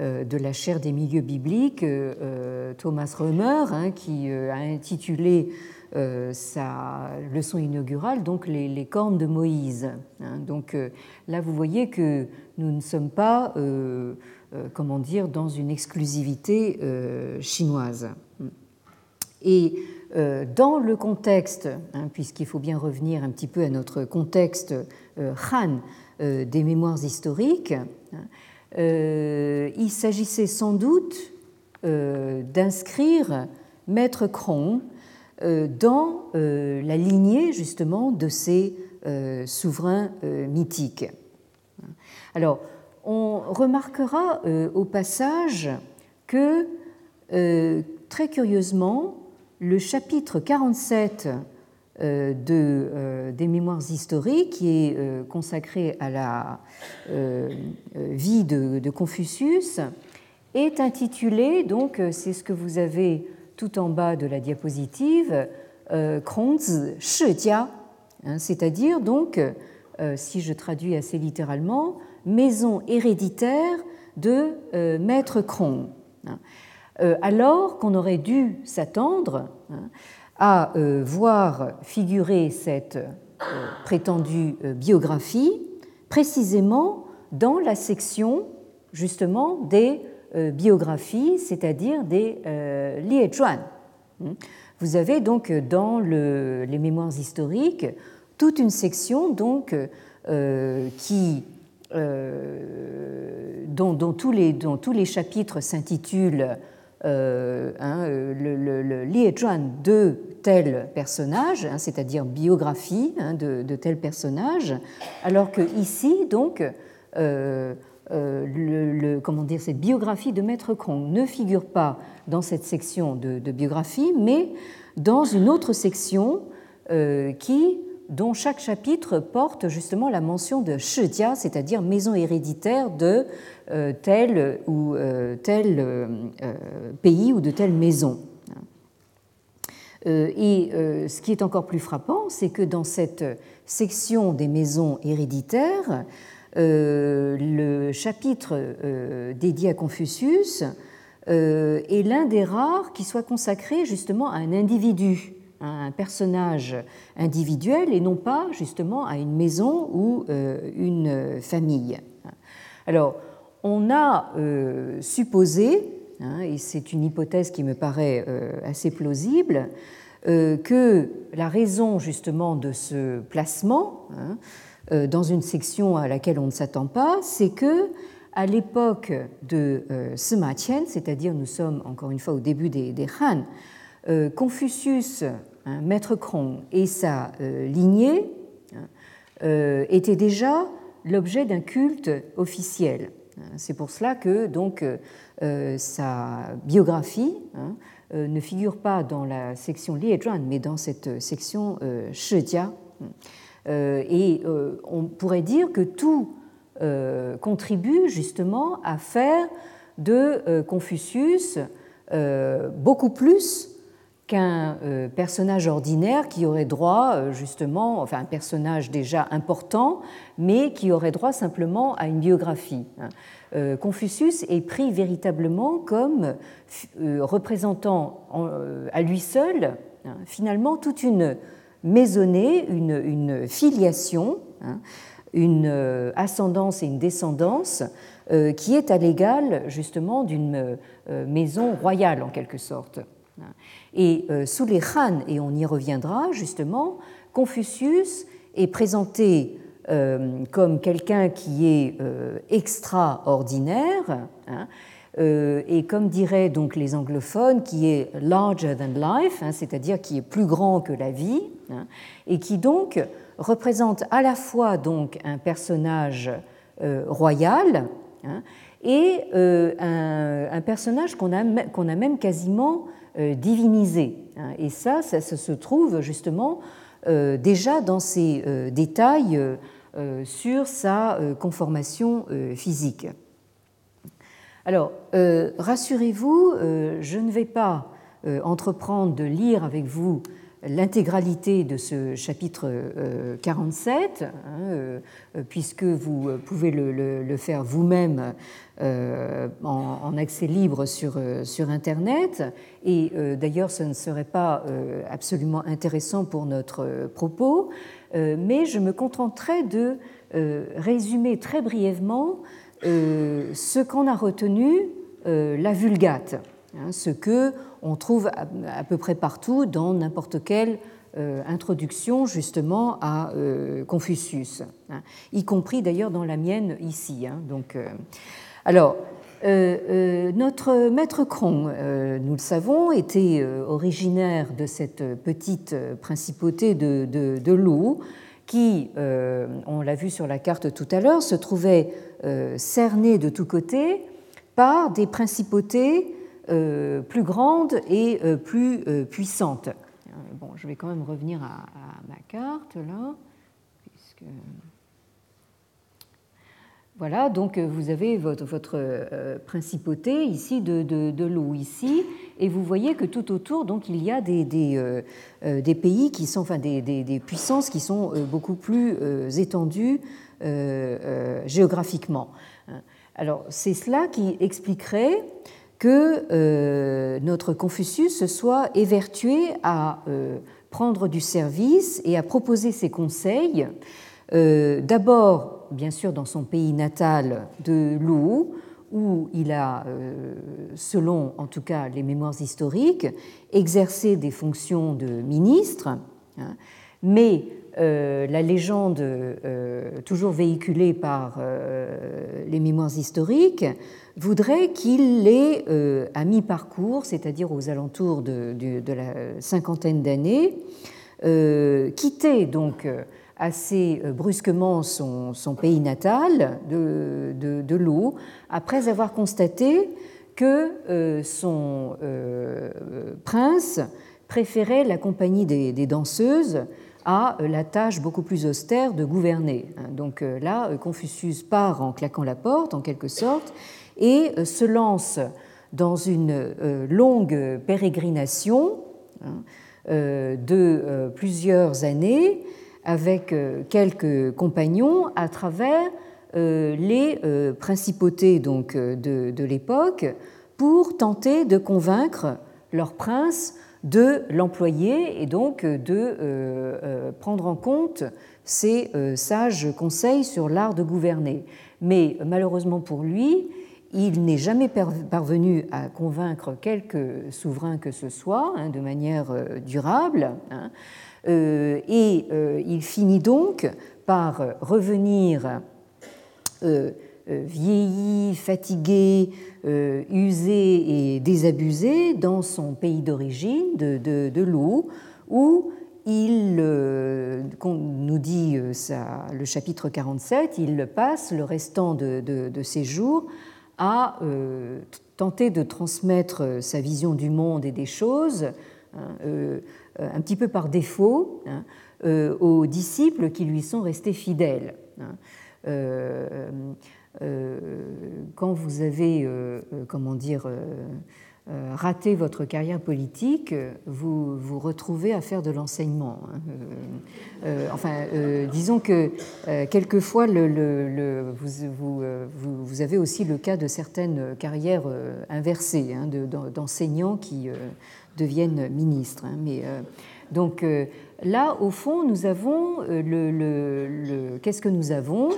euh, de la chaire des milieux bibliques, euh, euh, Thomas Römer, hein, qui a intitulé sa leçon inaugurale, donc les, cornes de Moïse. Hein. Donc là, vous voyez que nous ne sommes pas, comment dire, dans une exclusivité chinoise. Et dans le contexte, hein, puisqu'il faut bien revenir un petit peu à notre contexte Han des mémoires historiques, euh, il s'agissait sans doute euh, d'inscrire Maître Cron euh, dans la lignée justement de ces souverains mythiques. Alors, on remarquera au passage que, très curieusement, le chapitre 47 euh, de, euh, des mémoires historiques, qui est euh, consacré à la vie de, Confucius, est intitulé, donc c'est ce que vous avez tout en bas de la diapositive, Kronz Shijia, hein, c'est-à-dire donc, si je traduis assez littéralement, maison héréditaire de Maître Kron. Hein. Alors qu'on aurait dû s'attendre hein, à euh, voir figurer cette euh, prétendue euh, biographie précisément dans la section justement des biographies, c'est-à-dire des Liezhuan. Vous avez donc dans les mémoires historiques toute une section donc qui dont, tous les, chapitres s'intitulent euh, hein, le, le, le de tel personnage, hein, c'est-à-dire biographie hein, de, tel personnage, alors que ici, donc, euh, euh, comment dire, cette biographie de Maître Krong ne figure pas dans cette section de, biographie, mais dans une autre section qui dont chaque chapitre porte justement la mention de Shijia, c'est-à-dire maison héréditaire de euh, tel ou euh, tel euh, pays ou de telle maison. Et ce qui est encore plus frappant, c'est que dans cette section des maisons héréditaires, le chapitre dédié à Confucius est l'un des rares qui soit consacré justement à un individu un personnage individuel et non pas justement à une maison ou euh, une famille. Alors, on a euh, supposé, hein, et c'est une hypothèse qui me paraît euh, assez plausible, que la raison justement de ce placement hein, dans une section à laquelle on ne s'attend pas, c'est que à l'époque de Sima Qian, c'est-à-dire nous sommes encore une fois au début des, des Han, Confucius Hein, Maître Cron et sa euh, lignée hein, euh, étaient déjà l'objet d'un culte officiel. Hein, c'est pour cela que donc euh, sa biographie ne figure pas dans la section Liezhuan, mais dans cette section Shijia. Et on pourrait dire que tout contribue justement à faire de Confucius beaucoup plus qu'un personnage ordinaire qui aurait droit justement, enfin un personnage déjà important, mais qui aurait droit simplement à une biographie. Hein. Confucius est pris véritablement comme représentant à lui seul hein, finalement toute une maisonnée, une, filiation, hein, une euh, ascendance et une descendance euh, qui est à l'égal justement d'une euh, maison royale en quelque sorte. Et sous les Han, et on y reviendra justement, Confucius est présenté comme quelqu'un qui est extraordinaire, hein, et comme diraient donc les anglophones, qui est larger than life, hein, c'est-à-dire qui est plus grand que la vie, et qui donc représente à la fois donc un personnage euh, royal hein, et euh, un, personnage qu'on a, a, même quasiment euh, divinisé. Hein. et ça, ça, se trouve justement déjà dans ces détails sur sa conformation physique. Alors, rassurez-vous, je ne vais pas entreprendre de lire avec vous l'intégralité de ce chapitre 47, euh, hein, euh, puisque vous pouvez le, faire vous-même euh, en, accès libre sur Internet. Et d'ailleurs, ce ne serait pas absolument intéressant pour notre propos, mais je me contenterai de résumer très brièvement ce qu'en a retenu la Vulgate. Hein, ce que on trouve à peu près partout dans n'importe quelle euh, introduction justement à euh, Confucius, hein, y compris d'ailleurs dans la mienne ici. Hein. donc, euh, alors, notre maître Cron, nous le savons, était originaire de cette petite principauté de, de, de qui, on l'a vu sur la carte tout à l'heure, se trouvait cernée de tous côtés par des principautés euh, plus grande et euh, plus euh, puissante. Bon, je vais quand même revenir à, ma carte là, puisque voilà, donc vous avez votre, votre principauté ici de, l'eau ici, et vous voyez que tout autour, donc il y a des, des pays qui sont, enfin des, puissances qui sont beaucoup plus étendues géographiquement. Alors c'est cela qui expliquerait que euh, notre Confucius se soit évertué à euh, prendre du service et à proposer ses conseils, euh, d'abord, bien sûr, dans son pays natal de Lou, où il a, selon en tout cas les mémoires historiques, exercé des fonctions de ministre, hein, mais la légende toujours véhiculée par les mémoires historiques voudrait qu'il euh, à mi-parcours, c'est-à-dire aux alentours de, la cinquantaine d'années, euh, quitté donc euh, assez brusquement son, pays natal de, de, l'eau, après avoir constaté que son prince préférait la compagnie des, danseuses à la tâche beaucoup plus austère de gouverner. Donc là, Confucius part en claquant la porte, en quelque sorte, et euh, se lance dans une euh, longue pérégrination hein, euh, de plusieurs années avec quelques compagnons à travers les principautés donc de, l'époque pour tenter de convaincre leur prince de l'employer et donc de prendre en compte ses sages conseils sur l'art de gouverner. Mais malheureusement pour lui, il n'est jamais parvenu à convaincre quelque souverain que ce soit hein, de manière euh, durable, hein. Euh, et euh, il finit donc par revenir vieilli, fatigué, usé et désabusé dans son pays d'origine de, de, l'eau, où il, nous dit le chapitre 47, il passe le restant de, ses jours euh, tenté de transmettre euh, sa vision du monde et des choses, hein, euh, un petit peu par défaut, hein, aux disciples qui lui sont restés fidèles. Hein. quand vous avez, comment dire, euh, rater votre carrière politique, vous vous retrouvez à faire de l'enseignement. Hein. Euh, enfin, disons que quelquefois, vous, avez aussi le cas de certaines carrières inversées, d'enseignants qui deviennent ministres. Hein. Mais, donc là, au fond, nous avons le, qu'est-ce que nous avons?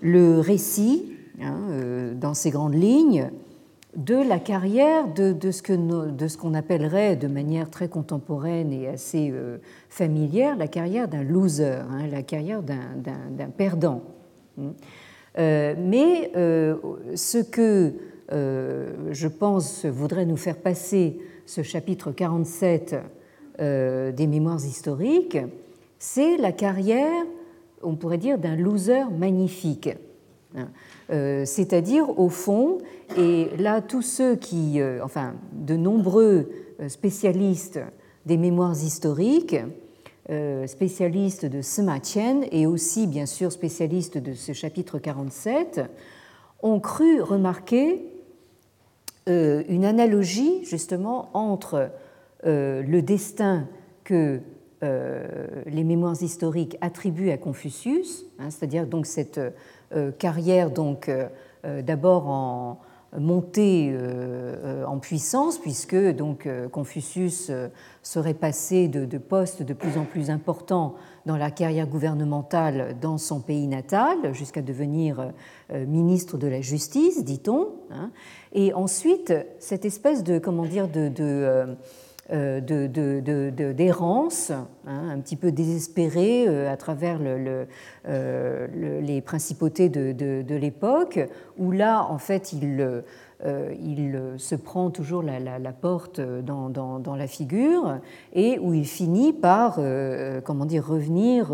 Le récit, dans ses grandes lignes, de la carrière de, ce ce qu'on appellerait de manière très contemporaine et assez euh, familière la carrière d'un loser, hein, la carrière d'un perdant. Hein. Euh, mais euh, ce que je pense voudrait nous faire passer ce chapitre 47 des mémoires historiques, c'est la carrière, on pourrait dire, d'un loser magnifique. Hein. Euh, c'est-à-dire au fond, et là tous ceux qui, euh, enfin de nombreux euh, spécialistes des mémoires historiques, spécialistes de Sima Qian et aussi bien sûr spécialistes de ce chapitre 47, ont cru remarquer une analogie justement entre le destin que les mémoires historiques attribuent à Confucius, hein, c'est-à-dire donc cette euh, carrière donc euh, euh, d'abord en montée en puissance, puisque donc Confucius serait passé de, postes de plus en plus importants dans la carrière gouvernementale dans son pays natal, jusqu'à devenir ministre de la Justice, dit-on. Hein. Et ensuite, cette espèce de, comment dire, de, de euh, d'errance, de, hein, un petit peu désespérée euh, à travers euh, les principautés de, l'époque, où là, en fait, il, il se prend toujours la, porte dans, dans, la figure et où il finit par, comment dire, revenir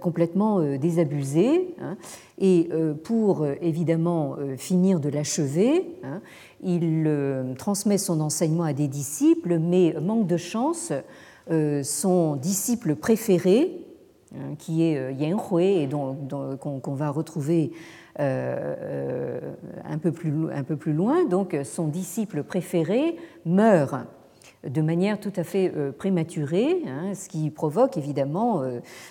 complètement désabusé. Hein. et pour évidemment finir de l'achever, hein, il euh, transmet son enseignement à des disciples, mais manque de chance, euh, son disciple préféré, hein, qui est euh, Yan Hui, et qu'on va retrouver un, peu plus, un peu plus loin, donc son disciple préféré meurt de manière tout à fait prématurée, hein, ce qui provoque évidemment,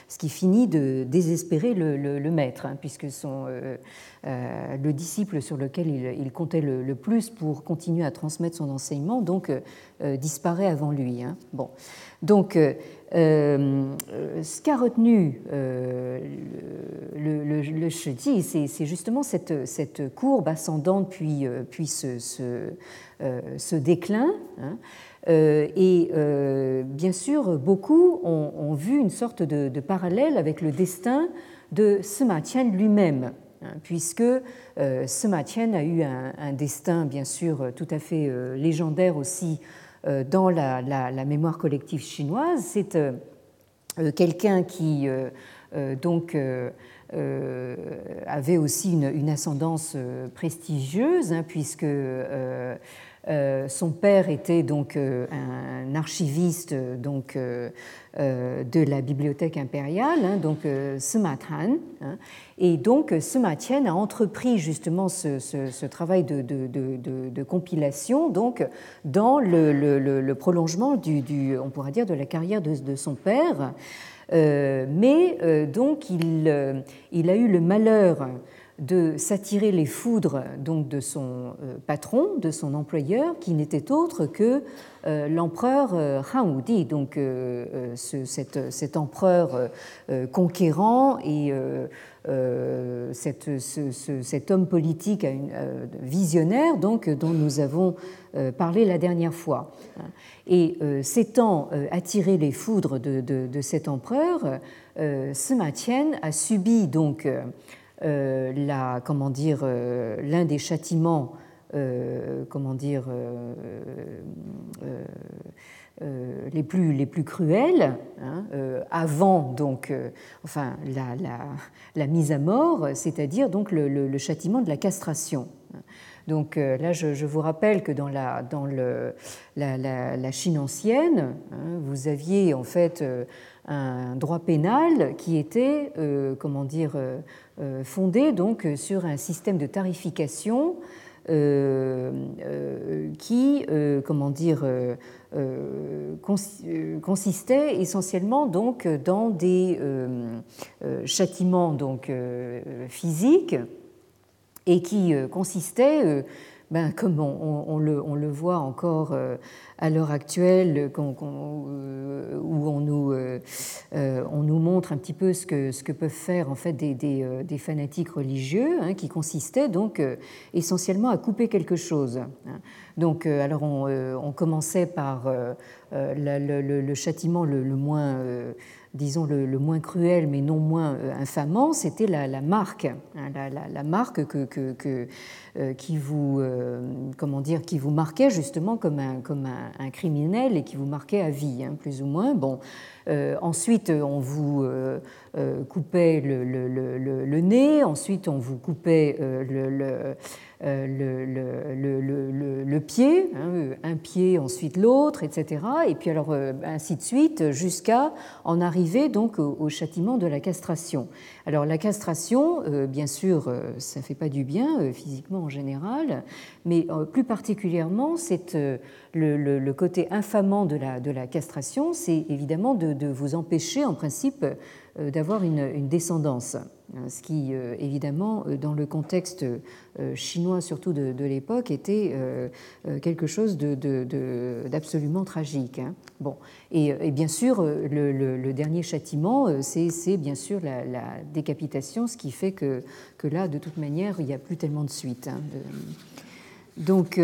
ce qui finit de désespérer le, maître, hein, puisque son, euh, le disciple sur lequel il, comptait le, plus pour continuer à transmettre son enseignement, donc euh, euh, disparaît avant lui. Hein. Bon. Donc, ce qu'a retenu le, le, c'est justement cette, courbe ascendante puis, ce, déclin. Hein. et bien sûr, beaucoup ont, vu une sorte de, parallèle avec le destin de Sima Qian lui-même. Hein, puisque euh, Sima a eu un, destin, bien sûr, tout à fait euh, légendaire aussi euh, dans la, mémoire collective chinoise. C'est quelqu'un qui donc avait aussi une, ascendance prestigieuse, hein, puisque son père était donc un archiviste donc de la bibliothèque impériale, hein, donc Sima Tan, et donc, Sima Qian a entrepris justement ce, travail de, compilation donc, dans le, prolongement du, on pourrait dire, de la carrière de, son père. Euh, mais euh, donc, euh, il, a eu le malheur de s'attirer les foudres donc de son patron, de son employeur, qui n'était autre que l'empereur Han Wudi, donc cet, empereur conquérant et euh, cet homme politique euh, visionnaire donc, dont nous avons euh, parlé la dernière fois. Et s'étant attiré les foudres de, cet empereur, Sima Qian a subi donc la, comment dire, l'un des châtiments, comment dire, euh, les, plus, les plus cruelles, hein, euh, avant donc, euh, enfin, la, la, mise à mort, c'est-à-dire donc le, le, châtiment de la castration. Donc là, je, vous rappelle que dans la, dans le, la, Chine ancienne, hein, vous aviez en fait un droit pénal qui était, comment dire, fondé donc sur un système de tarification qui, comment dire, consistait essentiellement donc dans des châtiments donc physiques et qui consistait ben, comme on, le, voit encore euh, à l'heure actuelle, euh, où on nous, euh, on nous, montre un petit peu ce que, ce que peuvent faire en fait des, fanatiques religieux, hein, qui consistait donc essentiellement à couper quelque chose. Hein. Donc, alors on, commençait par le, châtiment le, moins disons, le, moins cruel, mais non moins euh, infamant, c'était la, marque, hein, la, marque que, que, euh, qui, vous, euh, comment dire, qui vous marquait justement comme un, comme un, criminel et qui vous marquait à vie, hein, plus ou moins. Bon, ensuite, on vous coupait le, nez, ensuite, on vous coupait le euh, pied, hein, un pied, ensuite l'autre, etc. Et puis alors euh, ainsi de suite jusqu'à en arriver donc au, châtiment de la castration. Alors la castration, euh, bien sûr, ça ne fait pas du bien physiquement en général, mais plus particulièrement, c'est le, côté infamant de la, castration, c'est évidemment de, vous empêcher en principe d'avoir une descendance ce qui, évidemment, dans le contexte euh, chinois, surtout de, l'époque, était euh, euh, quelque chose d'absolument tragique. Hein. Bon. Et, bien sûr, le, dernier châtiment, c'est bien sûr la, décapitation, ce qui fait que, que, là, de toute manière, il n'y a plus tellement de suite. Hein, donc,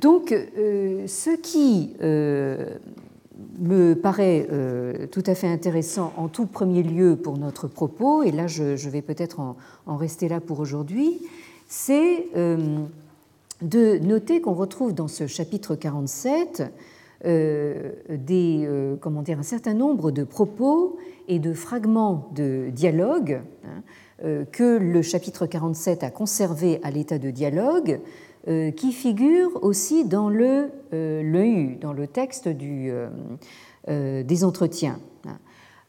donc ce qui me paraît euh, tout à fait intéressant en tout premier lieu pour notre propos, et là je, vais peut-être en, rester là pour aujourd'hui, c'est euh, de noter qu'on retrouve dans ce chapitre 47 euh, des, comment dire, un certain nombre de propos et de fragments de dialogue hein, que le chapitre 47 a conservé à l'état de dialogue, qui figure aussi dans le, euh, dans le texte euh, des entretiens.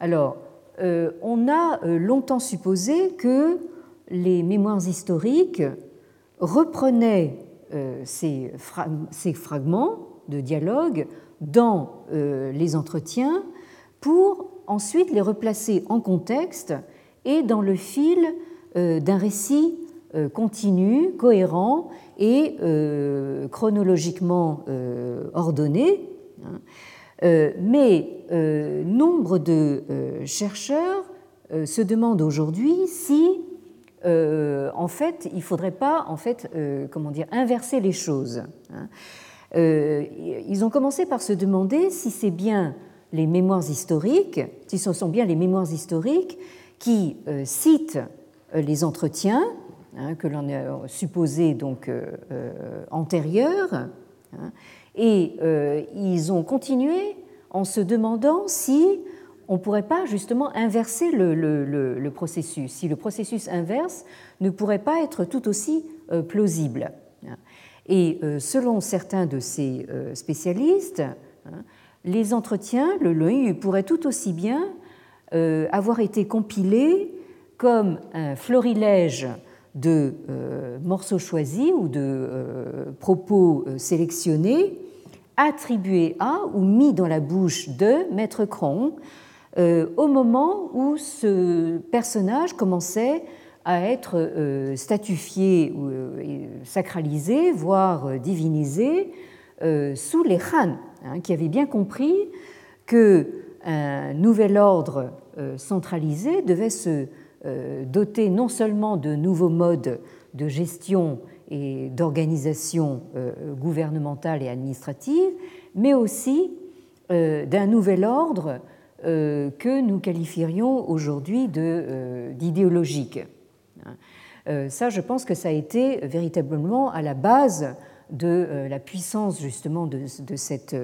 Alors, on a longtemps supposé que les mémoires historiques reprenaient ces, ces, fragments de dialogue dans les entretiens pour ensuite les replacer en contexte et dans le fil d'un récit continu, cohérent et euh, chronologiquement euh, ordonné. Hein. Euh, mais nombre de chercheurs se demandent aujourd'hui si, en fait, il ne faudrait pas, en fait, comment dire, inverser les choses. Hein. ils ont commencé par se demander si c'est bien les mémoires historiques, si ce sont bien les mémoires historiques qui citent les entretiens Hein, que l'on a supposé donc euh, euh, hein, et euh, ils ont continué en se demandant si on ne pourrait pas justement inverser le, processus, si le processus inverse ne pourrait pas être tout aussi plausible. Et selon certains de ces spécialistes, hein, les entretiens, le LOI, pourraient tout aussi bien avoir été compilés comme un florilège de euh, morceaux choisis ou de euh, propos euh, sélectionnés attribués à ou mis dans la bouche de Maître Cron au moment où ce personnage commençait à être statifié ou sacralisé, voire divinisé, sous les Han, hein, qui avaient bien compris qu'un nouvel ordre centralisé devait se doté non seulement de nouveaux modes de gestion et d'organisation euh, gouvernementale et administrative, mais aussi euh, d'un nouvel ordre que nous qualifierions aujourd'hui d'idéologique. Ça, je pense que ça a été véritablement à la base de la puissance justement de, cette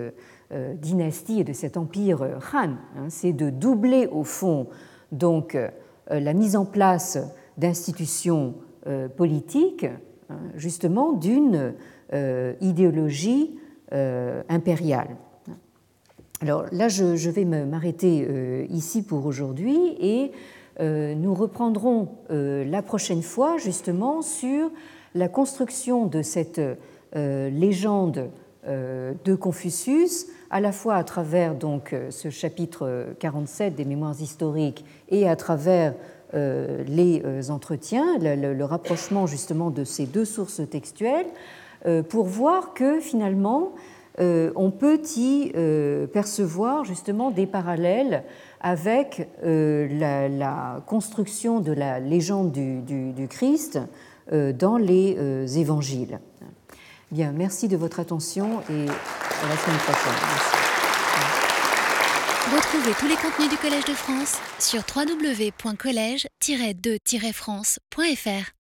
dynastie et de cet empire Han. Hein. C'est de doubler au fond donc euh, la mise en place d'institutions euh, politiques, hein, justement, d'une euh, idéologie impériale. Alors là, je vais m'arrêter ici pour aujourd'hui et nous reprendrons la prochaine fois justement sur la construction de cette légende de Confucius, à la fois à travers donc ce chapitre 47 des Mémoires historiques et à travers les entretiens, le, rapprochement justement de ces deux sources textuelles, pour voir que finalement euh, on peut y euh, percevoir justement des parallèles avec euh, la, construction de la légende du, Christ dans les évangiles. Bien, merci de votre attention et à la semaine prochaine. Retrouvez tous les contenus du Collège de France sur www.colège-2-france.fr.